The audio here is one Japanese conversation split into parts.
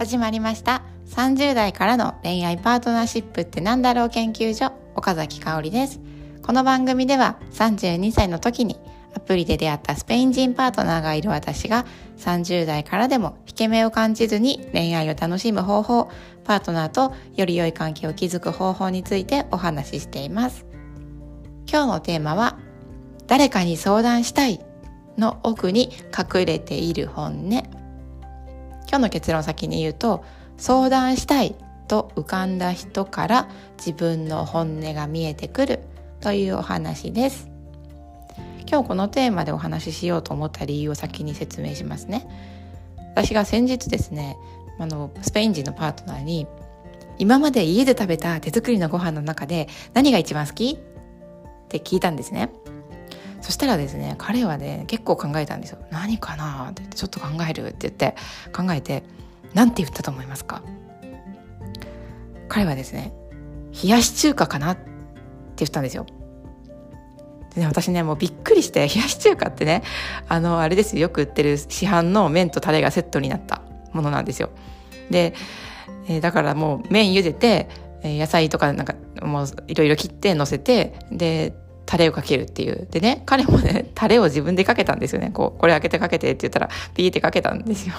始まりました。30代からの恋愛パートナーシップってなんだろう研究所。岡崎香織です。この番組では32歳の時にアプリで出会ったスペイン人パートナーがいる私が30代からでも引け目を感じずに恋愛を楽しむ方法パートナーとより良い関係を築く方法についてお話ししています。今日のテーマは誰かに相談したいの奥に隠れている本音。今日の結論を先に言うと相談したいと浮かんだ人から自分の本音が見えてくるというお話です。今日このテーマでお話ししようと思った理由を先に説明しますね。私が先日ですねあのスペイン人のパートナーに今まで家で食べた手作りのご飯の中で何が一番好きって聞いたんですね。そしたらですね彼はね結構考えたんですよ。何かな？って言ってちょっと考えるって言って考えて何て言ったと思いますか？彼はですね冷やし中華かなって言ったんですよ。でね、私ね、もうびっくりして、冷やし中華ってね、あの、あれですよ、よく売ってる市販の麺とタレがセットになったものなんですよ。で、えー、だからもう麺茹でて、野菜とかなんかもういろいろ切って乗せて、で、タレをかけるっていう。でね、彼もね、タレを自分でかけたんですよね。こう、これ開けてかけてって言ったら、ピーってかけたんですよ。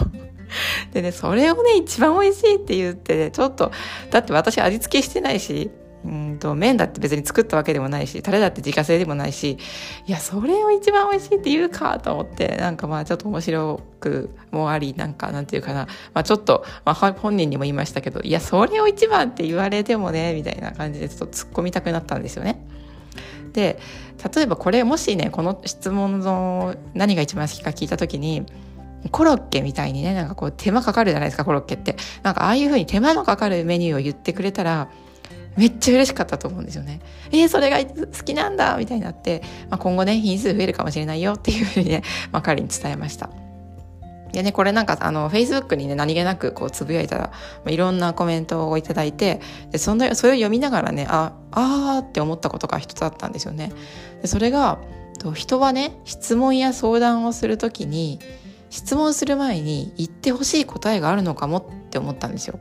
でね、それをね、一番美味しいって言ってね、ちょっと、だって私味付けしてないし、うんと麺だって別に作ったわけでもないしタレだって自家製でもないしいやそれを一番美味しいって言うかと思ってなんかまあちょっと面白くもありなんかなんていうかな、まあ、ちょっと、まあ、本人にも言いましたけどいやそれを一番って言われてもねみたいな感じでちょっと突っ込みたくなったんですよね。で例えばこれもしねこの質問の何が一番好きか聞いた時にコロッケみたいにねなんかこう手間かかるじゃないですかコロッケってなんかああいう風に手間のかかるメニューを言ってくれたらめっちゃ嬉しかったと思うんですよね。えー、それが好きなんだみたいになって、まあ、今後ね品数増えるかもしれないよっていうふうにね、まあ、彼に伝えました。でね、これなんかあの、Facebook にね、何気なくこうつぶやいたら、まあ、いろんなコメントをいただいて、でそのそれを読みながらね、あ、あーって思ったことが一つあったんですよね。でそれが、人はね、質問や相談をするときに、質問する前に言ってほしい答えがあるのかもって思ったんですよ。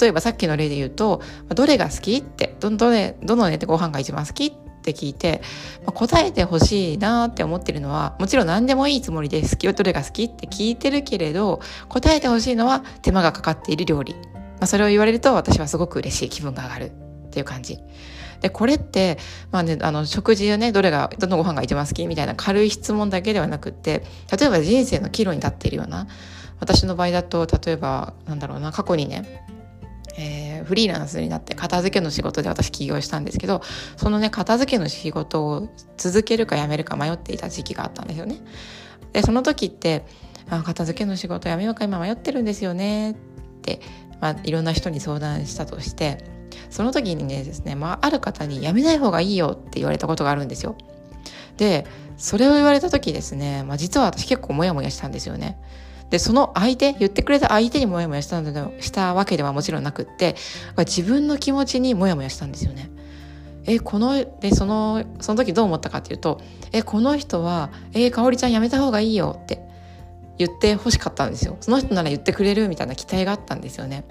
例えばさっきの例で言うと、どれが好きって、ど、どれ、どのねってご飯が一番好きっって聞いて、まあ、答えてほしいなって思ってるのは、もちろん何でもいいつもりで好き、どれが好きって聞いてるけれど、答えてほしいのは手間がかかっている料理。まあ、それを言われると私はすごく嬉しい気分が上がるっていう感じ。で、これって、まあね、あの、食事をね、どれが、どのご飯が一番好きみたいな軽い質問だけではなくって、例えば人生の岐路に立っているような、私の場合だと、例えば、なんだろうな、過去にね、えー、フリーランスになって片付けの仕事で私起業したんですけどそのね片付けの仕事を続けるかやめるか迷っていた時期があったんですよね。でその時ってあ片付けの仕事やめようか今迷ってるんですよねって、まあ、いろんな人に相談したとしてその時にねですね、まあ、ある方にやめない方がいいよって言われたことがあるんですよ。でそれを言われた時ですね、まあ、実は私結構モヤモヤしたんですよね。で、その相手、言ってくれた相手にモヤモヤしたしたわけではもちろんなくって、自分の気持ちにモヤモヤしたんですよね。え、この、で、その、その時どう思ったかっていうと、え、この人は、え、かおりちゃんやめた方がいいよって言って欲しかったんですよ。その人なら言ってくれるみたいな期待があったんですよね。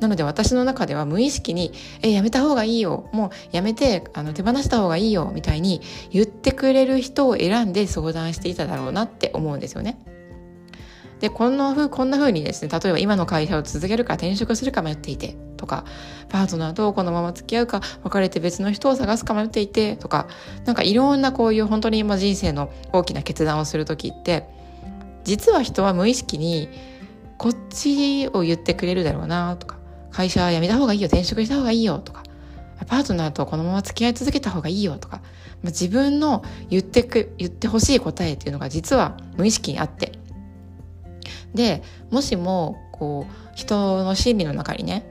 なので私の中では無意識に「えやめた方がいいよもうやめてあの手放した方がいいよ」みたいに言ってくれる人を選んで相談していただろうなって思うんですよね。でこんなふこんな風にですね例えば今の会社を続けるか転職するか迷っていてとかパートナーとこのまま付き合うか別れて別の人を探すか迷っていてとかなんかいろんなこういう本当に今人生の大きな決断をする時って実は人は無意識にこっちを言ってくれるだろうなとか会社辞めた方がいいよ転職した方がいいよとかパートナーとこのまま付き合い続けた方がいいよとか、まあ、自分の言ってく言ってほしい答えっていうのが実は無意識にあってでもしもこう人の心理の中にね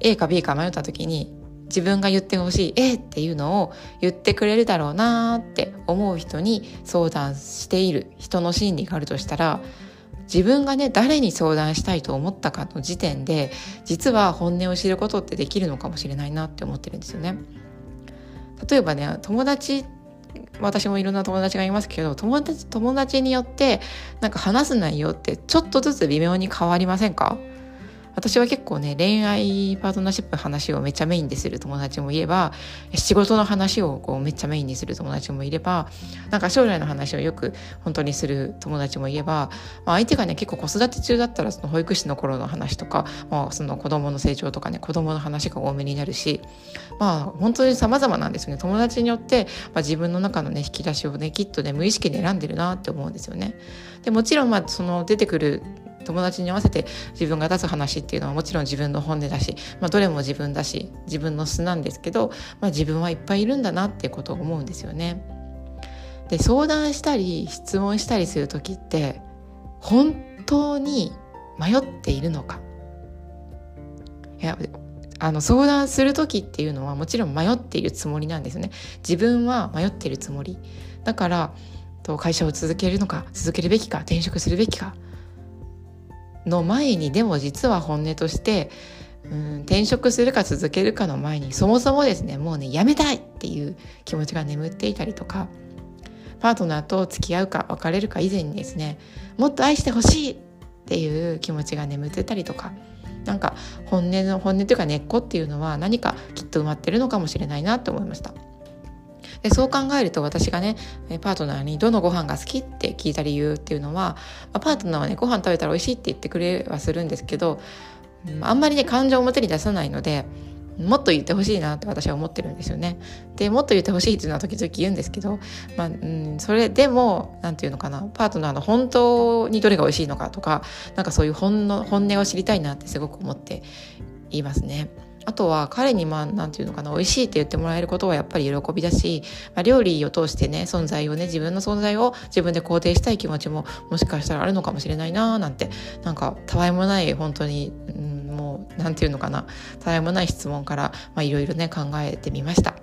A か B か迷った時に自分が言ってほしい A っていうのを言ってくれるだろうなって思う人に相談している人の心理があるとしたら自分がね誰に相談したいと思ったかの時点で実は本音を知ることってできるのかもしれないなって思ってるんですよね。例えばね友達私もいろんな友達がいますけど友達友達によってなんか話す内容ってちょっとずつ微妙に変わりませんか？私は結構ね恋愛パートナーシップの話をめっちゃメインでする友達もいれば仕事の話をこうめっちゃメインにする友達もいればなんか将来の話をよく本当にする友達もいれば、まあ、相手がね結構子育て中だったらその保育士の頃の話とか、まあ、その子供の成長とかね子供の話が多めになるしまあ本当に様々なんですよね友達によって、まあ、自分の中のね引き出しをねきっとね無意識で選んでるなって思うんですよね。でもちろんまあその出てくる友達に合わせて自分が出す話っていうのはもちろん自分の本音だし、まあ、どれも自分だし自分の素なんですけど、まあ、自分はいっぱいいるんだなっていうことを思うんですよね。で相談したり質問したりする時って本当に迷っているのか。いやあの相談する時っていうのはもちろん迷っているつもりなんですね。自分は迷っているつもり。だから会社を続けるのか続けるべきか転職するべきかの前にでも実は本音としてうん転職するか続けるかの前にそもそもですねもうねやめたいっていう気持ちが眠っていたりとかパートナーと付き合うか別れるか以前にですねもっと愛してほしいっていう気持ちが眠ってたりとかなんか本音の本音というか根っこっていうのは何かきっと埋まってるのかもしれないなと思いました。でそう考えると私がねパートナーにどのご飯が好きって聞いた理由っていうのはパートナーはねご飯食べたら美味しいって言ってくれはするんですけどあんまりね感情を表に出さないのでもっと言ってほしいなって私は思ってるんですよね。でもっと言ってほしいっていうのは時々言うんですけど、まあうん、それでも何て言うのかなパートナーの本当にどれが美味しいのかとかなんかそういう本の本音を知りたいなってすごく思っていますね。あとは彼にまあ何て言うのかな美味しいって言ってもらえることはやっぱり喜びだし、まあ、料理を通してね存在をね自分の存在を自分で肯定したい気持ちももしかしたらあるのかもしれないなーなんてなんかたわいもない本当に、うん、もう何て言うのかなたわいもない質問からいろいろね考えてみました。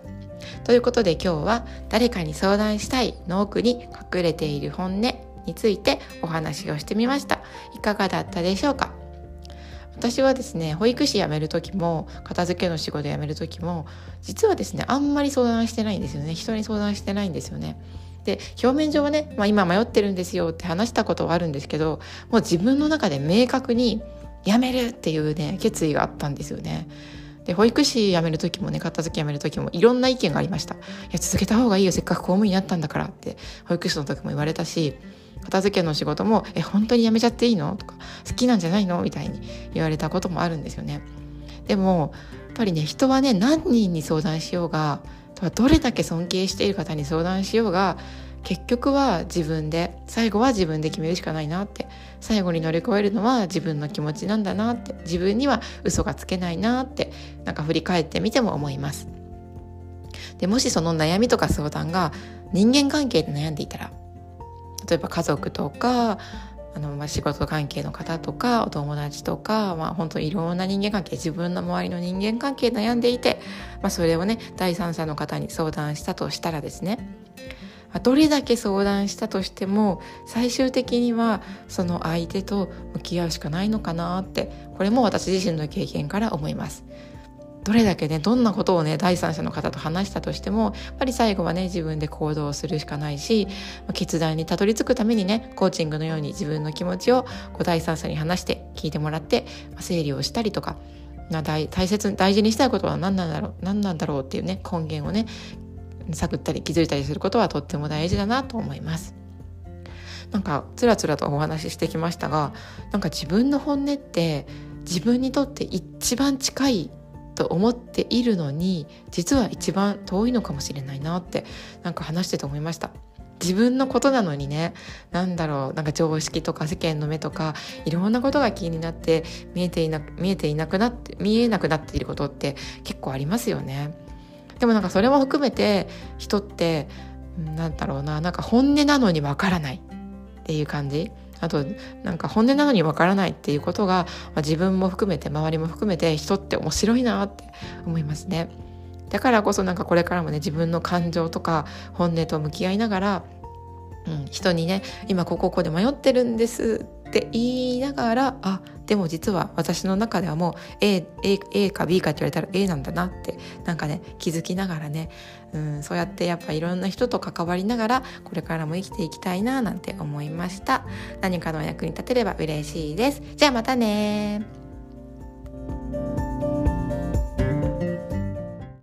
ということで今日は誰かに相談したいの奥に隠れている本音についてお話をしてみました。いかがだったでしょうか？私はですね保育士辞める時も片付けの仕事辞める時も実はですねあんまり相談してないんですよね人に相談してないんですよね。で表面上はね、まあ、今迷ってるんですよって話したことはあるんですけどもう自分の中で明確に辞めるっていうね決意があったんですよね。で保育士辞める時もね片付け辞める時もいろんな意見がありました。いや続けた方がいいよせっかく公務員になったんだからって保育士の時も言われたし片付けの仕事も「え本当に辞めちゃっていいの?」とか「好きなんじゃないの?」みたいに言われたこともあるんですよね。でもやっぱりね人はね何人に相談しようがどれだけ尊敬している方に相談しようが結局は自分で最後は自分で決めるしかないなって最後に乗り越えるのは自分の気持ちなんだなって自分には嘘がつけないなってなんか振り返ってみても思います。でもしその悩みとか相談が人間関係で悩んでいたら例えば家族とかあの、まあ、仕事関係の方とかお友達とか、まあ、本当いろんな人間関係自分の周りの人間関係悩んでいて、まあ、それをね第三者の方に相談したとしたらですねどれだけ相談したとしても最終的にはその相手と向き合うしかないのかなってこれも私自身の経験から思います。どれだけねどんなことをね第三者の方と話したとしてもやっぱり最後はね自分で行動するしかないし決断にたどり着くためにねコーチングのように自分の気持ちをこう第三者に話して聞いてもらって整理をしたりとか大大切大事にしたいことは何なんだろう何なんだろうっていうね根源をね探ったり気づいたりすることはとっても大事だなと思います。なんかつらつらとお話ししてきましたがなんか自分の本音って自分にとって一番近いと思っているのに実は一番遠いのかもしれないなってなんか話してて思いました。自分のことなのにね何だろうなんか常識とか世間の目とかいろんなことが気になって見えていな見えていなくなって見えなくなっていることって結構ありますよね。でもなんかそれも含めて人ってなんだろうななんか本音なのにわからないっていう感じあとなんか本音なのにわからないっていうことが、まあ、自分も含めて周りも含めて人って面白いなって思いますね。だからこそなんかこれからもね自分の感情とか本音と向き合いながら、うん、人にね今ここここで迷ってるんですって言いながらあでも実は私の中ではもう A, A, A か B かって言われたら A なんだなってなんかね気づきながらね、うん、そうやってやっぱいろんな人と関わりながらこれからも生きていきたいななんて思いました。何かの役に立てれば嬉しいです。じゃあまたね